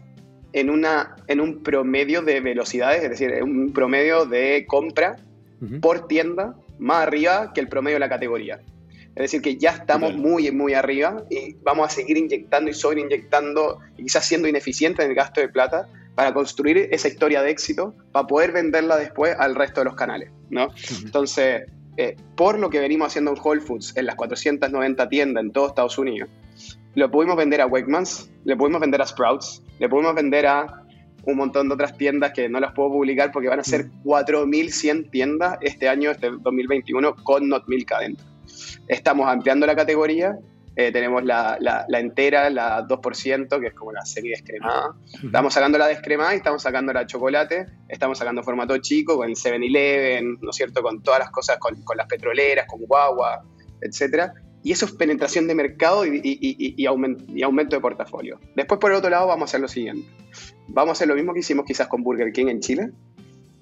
Speaker 2: en, una, en un promedio de velocidades, es decir, un promedio de compra por tienda más arriba que el promedio de la categoría. Es decir, que ya estamos muy, muy arriba y vamos a seguir inyectando y sobreinyectando y quizás siendo ineficientes en el gasto de plata para construir esa historia de éxito, para poder venderla después al resto de los canales, ¿no? Entonces, eh, por lo que venimos haciendo en Whole Foods, en las 490 tiendas en todo Estados Unidos, lo pudimos vender a Wegmans, le pudimos vender a Sprouts, le pudimos vender a un montón de otras tiendas que no las puedo publicar porque van a ser 4.100 tiendas este año, este 2021, con Not Milk adentro. Estamos ampliando la categoría eh, tenemos la, la, entera, la 2%, que es como la serie descremada. Estamos sacando la descremada y estamos sacando la chocolate. Estamos sacando formato chico con 7-Eleven, ¿no es cierto? Con todas las cosas, con, con las petroleras, con guagua, etc. Y eso es penetración de mercado y, y, y, aumento, y, aumento, de portafolio. Después, por el otro lado, vamos a hacer lo siguiente. Vamos a hacer lo mismo que hicimos quizás con Burger King en Chile,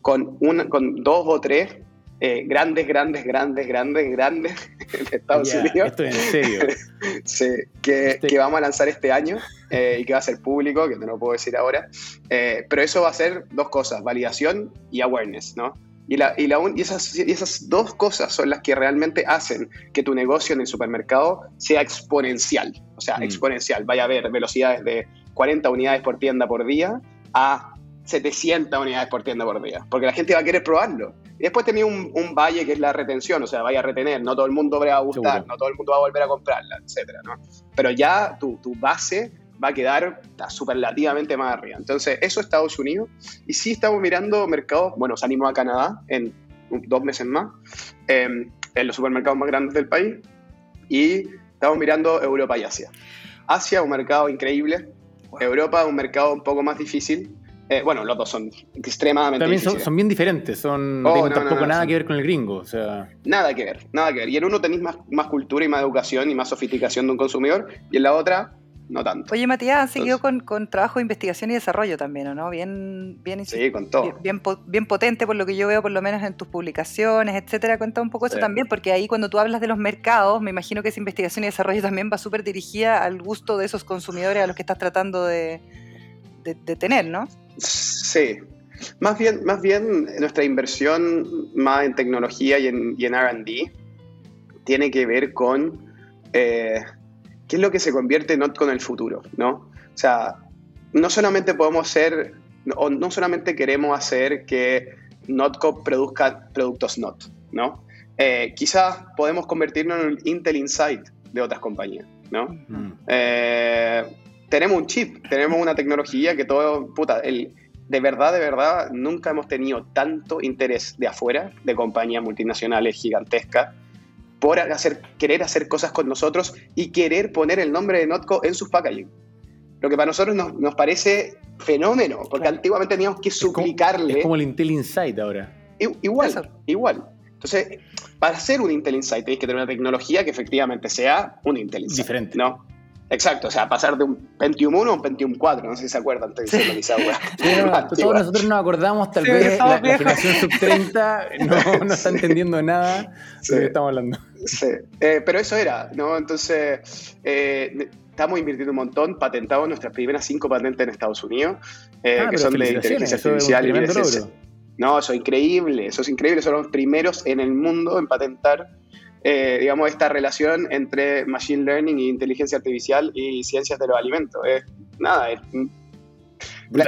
Speaker 2: con, una, con dos o tres eh, grandes, grandes, grandes, grandes, grandes de Estados Unidos.
Speaker 4: Esto es en serio.
Speaker 2: sí, que, este que, vamos a lanzar este año eh, y que va a ser público, que no lo puedo decir ahora. Eh, pero eso va a ser dos cosas, validación y awareness, ¿no? Y, la, y, la, y, esas, y esas dos cosas son las que realmente hacen que tu negocio en el supermercado sea exponencial. O sea, mm. exponencial. Vaya a haber velocidades de 40 unidades por tienda por día a 700 unidades por tienda por día, porque la gente va a querer probarlo. Y después tenía un, un, valle que es la retención, o sea, vaya a retener, no todo el mundo va a gustar, no todo el mundo va a volver a comprarla, etcétera, ¿no? Pero ya tu, tu base va a quedar superlativamente más arriba. Entonces, eso es Estados Unidos. Y sí estamos mirando mercados, bueno, salimos a Canadá en dos meses más, em, en los supermercados más grandes del país, y estamos mirando Europa y Asia. Asia, un mercado increíble. Europa, un mercado un poco más difícil. Eh, bueno, los dos son extremadamente
Speaker 4: También son, bien diferentes, son, no oh, tienen tampoco nada que ver con el gringo. O sea...
Speaker 2: Nada que ver, nada que ver. Y en uno tenéis más, más cultura y más educación y más sofisticación de un consumidor, y en la otra no tanto.
Speaker 3: Oye, Matías, han seguido con, trabajo de investigación y desarrollo también, ¿no? Bien, bien,
Speaker 2: sí, con todo.
Speaker 3: Bien, bien, potente por lo que yo veo, por lo menos en tus publicaciones, etcétera. Cuenta un poco eso también, porque ahí cuando tú hablas de los mercados, me imagino que esa investigación y desarrollo también va súper dirigida al gusto de esos consumidores a los que estás tratando de, de, tener, ¿no?
Speaker 2: Sí, más bien, más bien nuestra inversión más en tecnología y en, y en RD tiene que ver con eh, qué es lo que se convierte en NOT con el futuro, ¿no? O sea, no solamente podemos ser, o no solamente queremos hacer que Notco produzca productos Not, ¿no? Eh, quizás podemos convertirnos en un Intel Insight de otras compañías, ¿no? Eh, tenemos un chip, tenemos una tecnología que todo, puta, el, de verdad, de verdad, nunca hemos tenido tanto interés de afuera, de compañías multinacionales gigantescas, por hacer, querer hacer cosas con nosotros y querer poner el nombre de Notco en sus packaging. Lo que para nosotros nos, parece fenómeno, porque antiguamente teníamos que suplicarle.
Speaker 4: Es como, el Intel Insight ahora.
Speaker 2: Igual, igual. Entonces, para hacer un Intel Insight tenéis que tener una tecnología que efectivamente sea un Intel Insight.
Speaker 4: Diferente.
Speaker 2: ¿no? Exacto, o sea, pasar de un Pentium 1 a un Pentium 4, no sé si se acuerdan, estoy diciendo
Speaker 4: sí, Todos nosotros nos acordamos, tal vez la, generación sub 30 no, no está entendiendo nada de lo que estamos hablando.
Speaker 2: Sí, eh, pero eso era, ¿no? Entonces, eh, estamos invirtiendo un montón, patentamos nuestras primeras cinco patentes en Estados Unidos, eh, ah, que son de inteligencia artificial y de No, eso es increíble, eso es increíble, son los primeros en el mundo en patentar eh, digamos, esta relación entre Machine Learning e inteligencia artificial y ciencias de los alimentos. nada,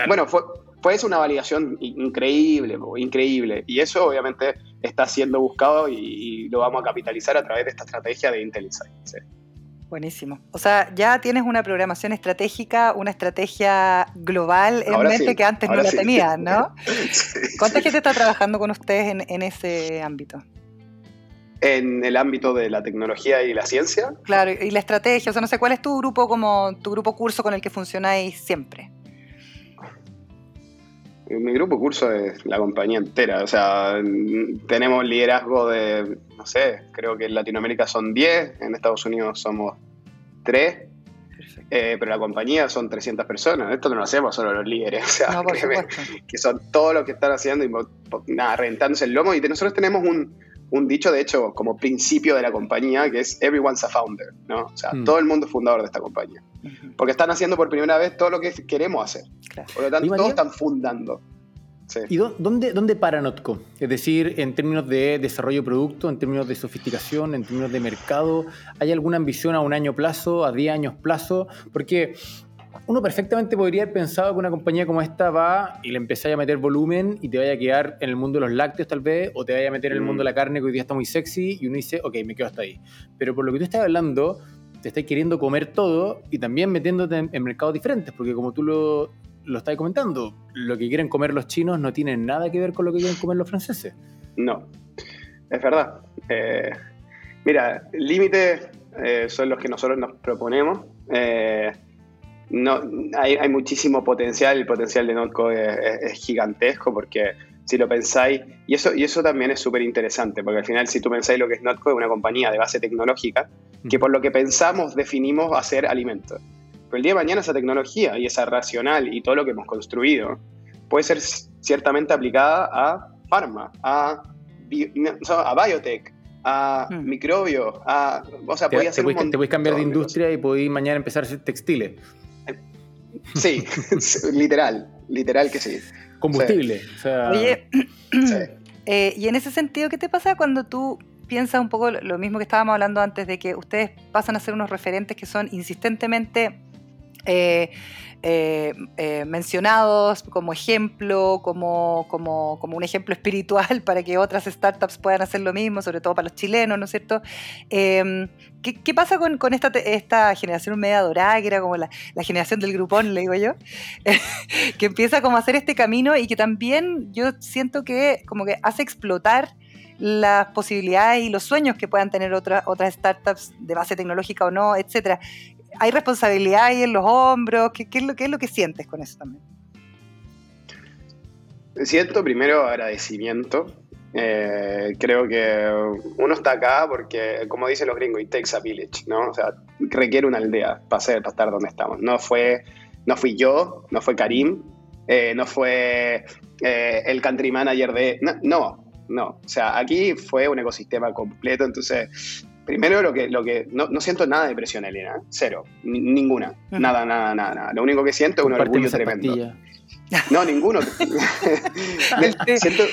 Speaker 2: bueno, fue, fue una validación increíble, increíble. Y eso obviamente está siendo buscado y, lo vamos a capitalizar a través de esta estrategia de Intel Insight.
Speaker 3: Buenísimo. O sea, ya tienes una programación estratégica, una estrategia global en mente que antes no la tenías, ¿no? ¿Cuánta gente está trabajando con ustedes en, en ese ámbito?
Speaker 2: En el ámbito de la tecnología y la ciencia.
Speaker 3: Claro, y la estrategia, o sea, no sé, ¿cuál es tu grupo como tu grupo curso con el que funcionáis siempre?
Speaker 2: Mi grupo curso es la compañía entera, o sea, tenemos liderazgo de, no sé, creo que en Latinoamérica son 10, en Estados Unidos somos 3, eh, pero la compañía son 300 personas. Esto no lo hacemos solo los líderes, o sea, que son todos los que están haciendo y nada, reventándose el lomo. Y nosotros tenemos un, un dicho, de hecho, como principio de la compañía, que es everyone's a founder, ¿no? O sea, mm. todo el mundo es fundador de esta compañía. Porque están haciendo por primera vez todo lo que queremos hacer. Por lo tanto, todos están fundando.
Speaker 4: ¿Y dónde, dónde para Notco? Es decir, en términos de desarrollo de producto, en términos de sofisticación, en términos de mercado, ¿hay alguna ambición a un año plazo, a 10 años plazo? Porque uno perfectamente podría haber pensado que una compañía como esta va y le empezáis a meter volumen y te vaya a quedar en el mundo de los lácteos tal vez, o te vaya a meter en el mundo de la carne que hoy día está muy sexy y uno dice, ok, me quedo hasta ahí. Pero por lo que tú estás hablando, te estás queriendo comer todo y también metiéndote en, mercados diferentes, porque como tú lo, lo estás comentando, lo que quieren comer los chinos no tiene nada que ver con lo que quieren comer los franceses.
Speaker 2: No, es verdad. Eh, mira, límites eh, son los que nosotros nos proponemos. Eh, no, hay, muchísimo potencial, el potencial de Notco es, gigantesco porque si lo pensáis, y eso, y eso también es súper interesante, porque al final si tú pensáis lo que es Notco, es una compañía de base tecnológica, que por lo que pensamos definimos hacer alimentos. Pero el día de mañana esa tecnología y esa racional y todo lo que hemos construido puede ser ciertamente aplicada a pharma, a, a biotech, a mm. microbios, a... O sea,
Speaker 4: te, hacer te, cambiar de industria y podéis mañana empezar a hacer textiles.
Speaker 2: Sí, literal, literal que sí.
Speaker 4: Combustible.
Speaker 3: Oye, eh, y en ese sentido, ¿qué te pasa cuando tú piensas un poco lo mismo que estábamos hablando antes de que ustedes pasan a ser unos referentes que son insistentemente eh, eh, eh, mencionados como ejemplo, como, como, como, un ejemplo espiritual para que otras startups puedan hacer lo mismo, sobre todo para los chilenos, ¿no es cierto? Em, ¿qué, pasa con, con, esta, esta generación media dorada, que era como la, la generación del grupón, le digo yo, que empieza como a hacer este camino y que también yo siento que como que hace explotar las posibilidades y los sueños que puedan tener otras otras startups de base tecnológica o no, etcétera hay responsabilidad ahí en los hombros? ¿Qué, es lo, ¿Qué es lo que sientes con eso también?
Speaker 2: Siento primero agradecimiento Eh, creo que uno está acá porque, como dicen los gringos, it takes a village, ¿no? O sea, requiere una aldea para, ser, para estar donde estamos. No, fue, no fui yo, no fue Karim, eh, no fue eh, el country manager de... No, no, O sea, aquí fue un ecosistema completo. Entonces, primero lo que... Lo que no, siento nada de presión, Elena. Cero. ninguna. Nada, nada, nada, nada. Lo único que siento es un orgullo tremendo. No, ninguno.
Speaker 3: siento,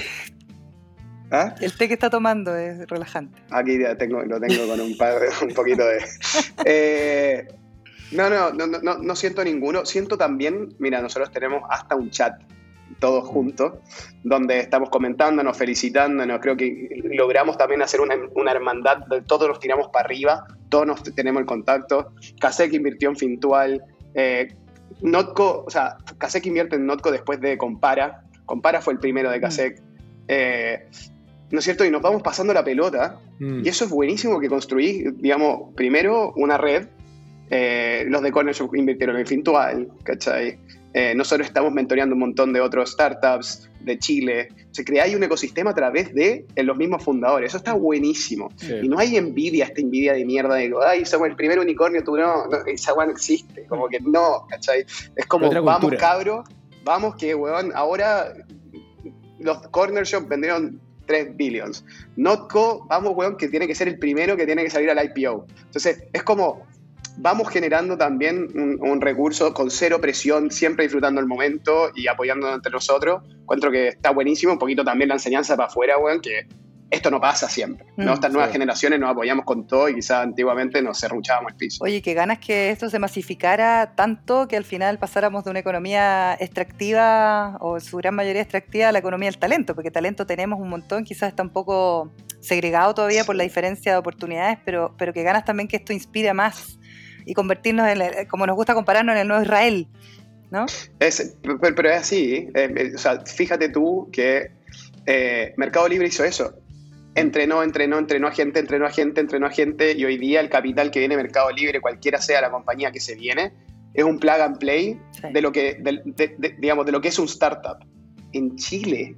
Speaker 3: ¿Ah? El té que está tomando es relajante.
Speaker 2: Aquí ya tengo, lo tengo con un, un poquito de... Eh, no, no, no, no, no siento ninguno. Siento también, mira, nosotros tenemos hasta un chat todos juntos, donde estamos comentándonos, felicitándonos, creo que logramos también hacer una, una hermandad, todos nos tiramos para arriba, todos nos tenemos el contacto, Kasek invirtió en Fintual, eh, Notco, o sea, Kasek invierte en Notco después de Compara, Compara fue el primero de Kasek, mm. eh, ¿no es cierto? Y nos vamos pasando la pelota. Mm. Y eso es buenísimo que construí, digamos, primero una red. Eh, los de Corner invirtieron en Fintual, ¿cachai? Eh, nosotros estamos mentoreando un montón de otros startups de Chile. Se crea un ecosistema a través de los mismos fundadores. Eso está buenísimo. Y no hay envidia, esta envidia de mierda de, ay, somos el primer unicornio, tú no, esa weá no existe. Como que no, ¿cachai? Es como, vamos cabro, vamos que, weón, ahora los corner shop vendieron 3 billions. Notco, vamos, weón, que tiene que ser el primero que tiene que salir al IPO. Entonces, es como, vamos generando también un, recurso con cero presión, siempre disfrutando el momento y apoyándonos entre nosotros. Encuentro que está buenísimo, un poquito también la enseñanza para afuera, weón, que esto no pasa siempre. ¿no? Mm, Estas nuevas generaciones nos apoyamos con todo y quizás antiguamente nos cerruchábamos el piso.
Speaker 3: Oye, qué ganas que esto se masificara tanto que al final pasáramos de una economía extractiva o su gran mayoría extractiva a la economía del talento, porque talento tenemos un montón, quizás está un poco segregado todavía por la diferencia de oportunidades, pero, pero que ganas también que esto inspire más y convertirnos en, como nos gusta compararnos, en el nuevo Israel. ¿No?
Speaker 2: Es, pero, es así, eh, eh, o sea, fíjate tú que eh, Mercado Libre hizo eso entrenó, entrenó, entrenó a gente, entrenó a gente, entrenó a gente, y hoy día el capital que viene Mercado Libre, cualquiera sea la compañía que se viene, es un plug and play de lo que, digamos, de lo que es un startup. En Chile,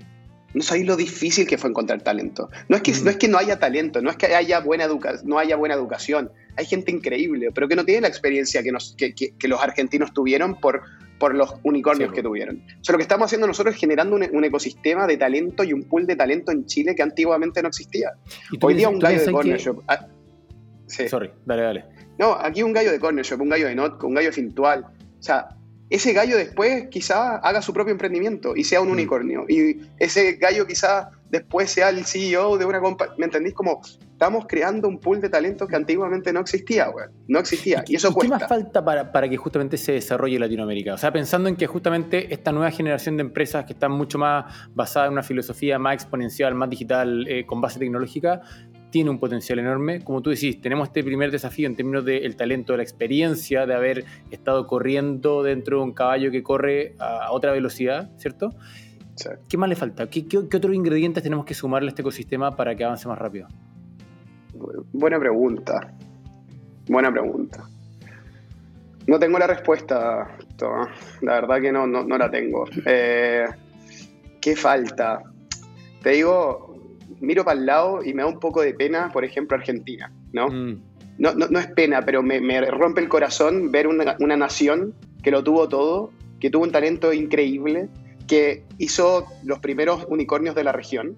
Speaker 2: no sabéis lo difícil que fue encontrar talento. No es que, no, es que no haya talento, no es que haya buena educa no haya buena educación. Hay gente increíble, pero que no tiene la experiencia que, nos, que, que los argentinos tuvieron por, por los unicornios que tuvieron. O sea, lo que estamos haciendo nosotros es generando un, ecosistema de talento y un pool de talento en Chile que antiguamente no existía. Hoy día un gallo de corner shop. Ah,
Speaker 4: Sorry, dale, dale.
Speaker 2: No, aquí un gallo de corner shop, un gallo de Notco, un gallo fintual. O sea, ese gallo después quizá haga su propio emprendimiento y sea un mm. unicornio. Y ese gallo quizá después sea el CEO de una compañía. ¿Me entendís? Como estamos creando un pool de talentos que antiguamente no existía, güey. No existía. Y, eso cuesta.
Speaker 4: ¿Qué más falta para, para, que justamente se desarrolle Latinoamérica? O sea, pensando en que justamente esta nueva generación de empresas que están mucho más basadas en una filosofía más exponencial, más digital, eh, con base tecnológica, tiene un potencial enorme. Como tú decís, tenemos este primer desafío en términos del talento, de la experiencia, de haber estado corriendo dentro de un caballo que corre a otra velocidad, ¿cierto? ¿Qué más le falta? ¿Qué, qué, otros ingredientes tenemos que sumarle a este ecosistema para que avance más rápido?
Speaker 2: Buena pregunta. Buena pregunta. No tengo la respuesta, La verdad que no, no, la tengo. Eh, ¿Qué falta? Te digo, miro para el lado y me da un poco de pena, por ejemplo, Argentina, ¿no? Mm. No, no, es pena, pero me, rompe el corazón ver una, nación que lo tuvo todo, que tuvo un talento increíble, que hizo los primeros unicornios de la región,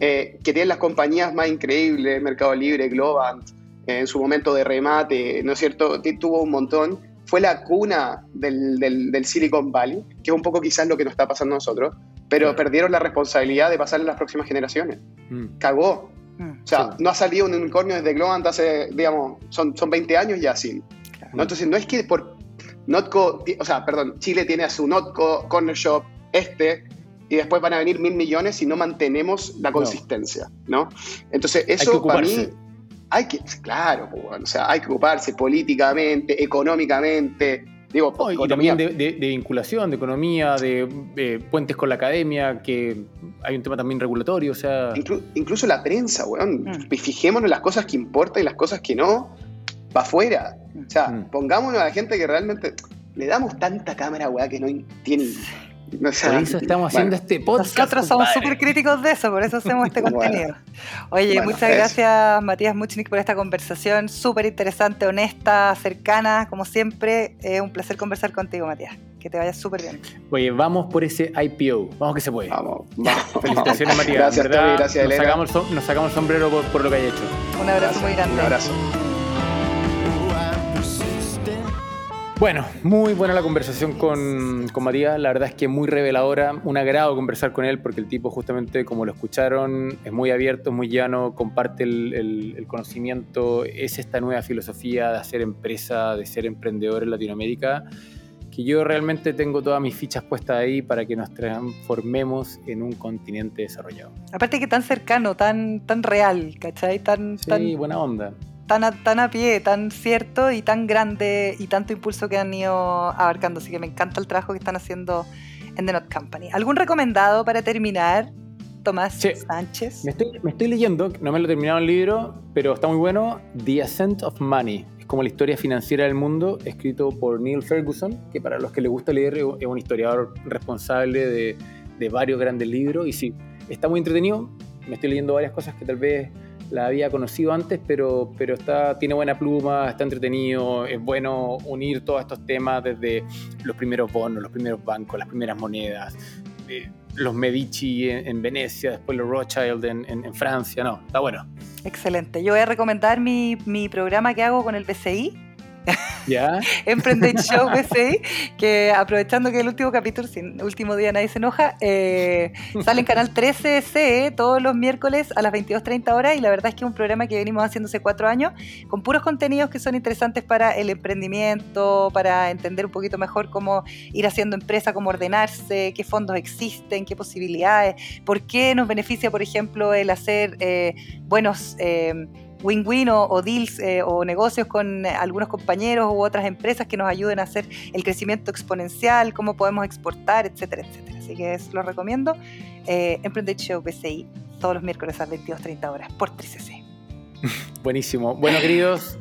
Speaker 2: eh, que tiene las compañías más increíbles, Mercado Libre, Globant, en su momento de remate, ¿no es cierto? Tuvo un montón. Fue la cuna del, del, Silicon Valley, que es un poco quizás lo que nos está pasando a nosotros pero perdieron la responsabilidad de pasar a las próximas generaciones. Mm. Cagó. Mm. O sea, no ha salido un unicornio desde Globant hace, digamos, son, son 20 años ya así. ¿no? Entonces, no es que por Notco, o sea, perdón, Chile tiene a su Notco Corner Shop este, y después van a venir mil millones si no mantenemos la consistencia, ¿no? Entonces, eso para mí hay que, claro, o sea, hay que ocuparse políticamente, económicamente, Digo,
Speaker 4: y también de, vinculación, de economía, de, puentes con la academia, que hay un tema también regulatorio, o sea...
Speaker 2: incluso la prensa, weón. Mm. Fijémonos en las cosas que importan y las cosas que no, para afuera. O sea, mm. pongámonos a la gente que realmente... Le damos tanta cámara, weón, que no tiene...
Speaker 4: por eso estamos haciendo este podcast.
Speaker 3: Nosotros somos súper críticos de eso, por eso hacemos este contenido. Oye, muchas gracias Matías Muchnik por esta conversación, súper interesante, honesta, cercana, como siempre. Es un placer conversar contigo, Matías. Que te vaya súper bien.
Speaker 4: Oye, vamos por ese IPO. Vamos que se puede.
Speaker 2: Vamos, vamos.
Speaker 4: Felicitaciones, Matías.
Speaker 2: Gracias, Toby, gracias,
Speaker 4: nos sacamos, nos sacamos el sombrero por, lo que hay hecho.
Speaker 3: Un abrazo muy grande.
Speaker 2: Un abrazo.
Speaker 4: Bueno, muy buena la conversación con, con, Matías, la verdad es que muy reveladora, un agrado conversar con él porque el tipo justamente como lo escucharon es muy abierto, muy llano, comparte el, conocimiento, es esta nueva filosofía de hacer empresa, de ser emprendedor en Latinoamérica, que yo realmente tengo todas mis fichas puestas ahí para que nos transformemos en un continente desarrollado.
Speaker 3: Aparte que tan cercano, tan, tan real, ¿cachai? Tan,
Speaker 4: sí, buena onda
Speaker 3: tan a, tan a pie, tan cierto y tan grande y tanto impulso que han ido abarcando. Así que me encanta el trabajo que están haciendo en The Not Company. ¿Algún recomendado para terminar, Tomás Sánchez?
Speaker 4: Me estoy, me estoy leyendo, no me lo he terminado el libro, pero está muy bueno, The Ascent of Money. Es como la historia financiera del mundo, escrito por Neil Ferguson, que para los que les gusta leer es un historiador responsable de, de varios grandes libros. Y sí, está muy entretenido. Me estoy leyendo varias cosas que tal vez la había conocido antes, pero, pero está, tiene buena pluma, está entretenido, es bueno unir todos estos temas desde los primeros bonos, los primeros bancos, las primeras monedas, eh, los Medici en, Venecia, después los Rothschild en, Francia, no, está bueno.
Speaker 3: Excelente, yo voy a recomendar mi, mi programa que hago con el BCI,
Speaker 4: ¿Ya?
Speaker 3: Emprended Show BCI, que aprovechando que el último capítulo, sin último día nadie se enoja, eh, sale en Canal 13 CE todos los miércoles a las 22.30 horas y la verdad es que es un programa que venimos haciendo hace cuatro años con puros contenidos que son interesantes para el emprendimiento, para entender un poquito mejor cómo ir haciendo empresa, cómo ordenarse, qué fondos existen, qué posibilidades, por qué nos beneficia, por ejemplo, el hacer eh, buenos... Eh, win-win o, deals eh, o negocios con algunos compañeros u otras empresas que nos ayuden a hacer el crecimiento exponencial, cómo podemos exportar, etcétera, etcétera. Así que lo recomiendo. Eh, Emprended Show BCI, todos los miércoles a las 22.30 horas por 3CC.
Speaker 4: Buenísimo. Bueno, queridos,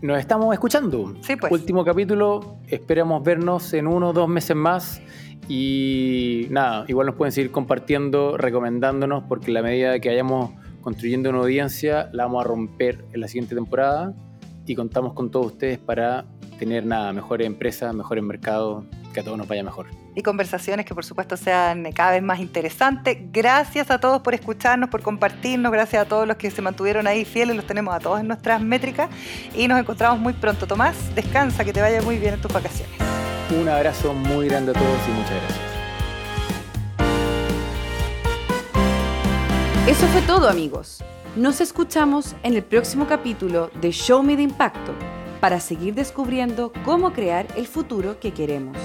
Speaker 4: nos estamos escuchando.
Speaker 3: Sí, pues.
Speaker 4: Último capítulo. Esperamos vernos en uno o dos meses más. Y nada, igual nos pueden seguir compartiendo, recomendándonos, porque la medida que hayamos construyendo una audiencia, la vamos a romper en la siguiente temporada y contamos con todos ustedes para tener nada, mejores empresas, mejores mercados, que a todos nos vaya mejor.
Speaker 3: Y conversaciones que por supuesto sean cada vez más interesantes. Gracias a todos por escucharnos, por compartirnos, gracias a todos los que se mantuvieron ahí fieles, los tenemos a todos en nuestras métricas y nos encontramos muy pronto. Tomás, descansa, que te vaya muy bien en tus vacaciones.
Speaker 4: Un abrazo muy grande a todos y muchas gracias.
Speaker 1: Eso fue todo amigos. Nos escuchamos en el próximo capítulo de Show Me de Impacto para seguir descubriendo cómo crear el futuro que queremos.